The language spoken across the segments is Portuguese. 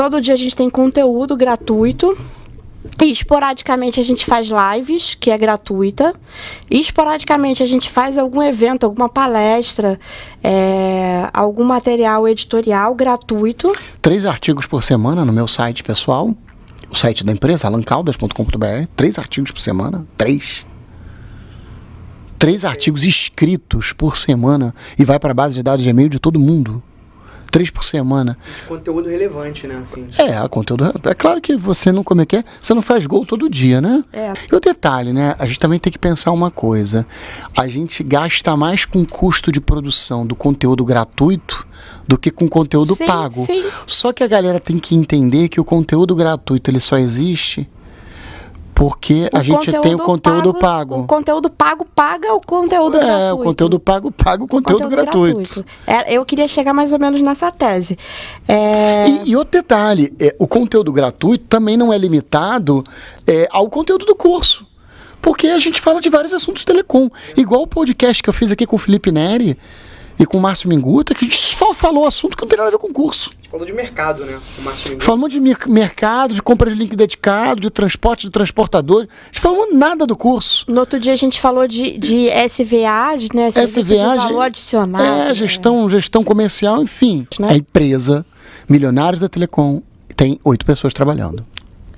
todo dia a gente tem conteúdo gratuito. E esporadicamente a gente faz lives, que é gratuita. E esporadicamente a gente faz algum evento, alguma palestra, é, algum material editorial gratuito. Três artigos por semana no meu site pessoal, o site da empresa, alancaldas.com.br. Três artigos por semana. Três. Três artigos escritos por semana e vai para a base de dados de e-mail de todo mundo três por semana. De conteúdo relevante, né? Assim. É, conteúdo. É claro que você não como é que é? Você não faz gol todo dia, né? É. E o detalhe, né? A gente também tem que pensar uma coisa. A gente gasta mais com custo de produção do conteúdo gratuito do que com conteúdo Sim, pago. sim. Só que a galera tem que entender que o conteúdo gratuito ele só existe porque a gente tem o conteúdo pago. O conteúdo pago paga o conteúdo é, gratuito. o conteúdo pago paga o conteúdo, gratuito. É, eu queria chegar mais ou menos nessa tese. É, E, e outro detalhe, é, o conteúdo gratuito também não é limitado é, ao conteúdo do curso. Porque a gente fala de vários assuntos telecom. Igual o podcast que eu fiz aqui com o Felipe Neri e com o Márcio Minguta, que a gente só falou assunto que não tem nada a ver com o curso. A gente falou de mercado, né? O Márcio. Falamos de mer- mercado, de compra de link dedicado, de transporte de transportador. A gente falou nada do curso. no outro dia a gente falou de, de SVA, de, né? Serviço de SVA, valor adicionado. É, gestão, gestão comercial, enfim. Né? A empresa, Milionários da Telecom, tem oito pessoas trabalhando.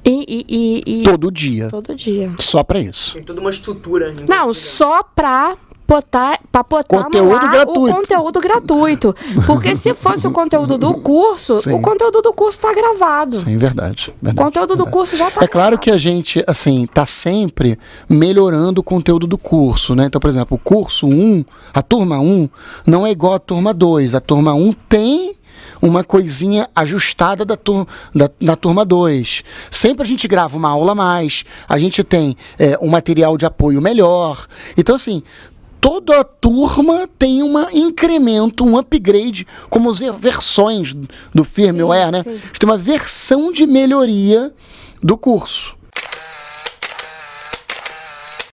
E, e, e- e- Todo dia. todo dia. Só pra isso. Tem toda uma estrutura. Não, envolvida. só pra botar, pra botar Conteúdo gratuito. o conteúdo gratuito. Porque se fosse o conteúdo do curso, Sim. o conteúdo do curso tá gravado. Sim, verdade. O verdade conteúdo do verdade. curso já tá É claro que a gente, assim, tá sempre melhorando o conteúdo do curso, né? Então, por exemplo, o curso 1, a turma 1, não é igual à turma 2. A turma 1 tem uma coisinha ajustada da, tur da, da turma 2. Sempre a gente grava uma aula a mais, a gente tem é, um material de apoio melhor. Então, assim, toda turma tem um incremento, um upgrade, como as versões do firmware, né? sim. A gente tem uma versão de melhoria do curso.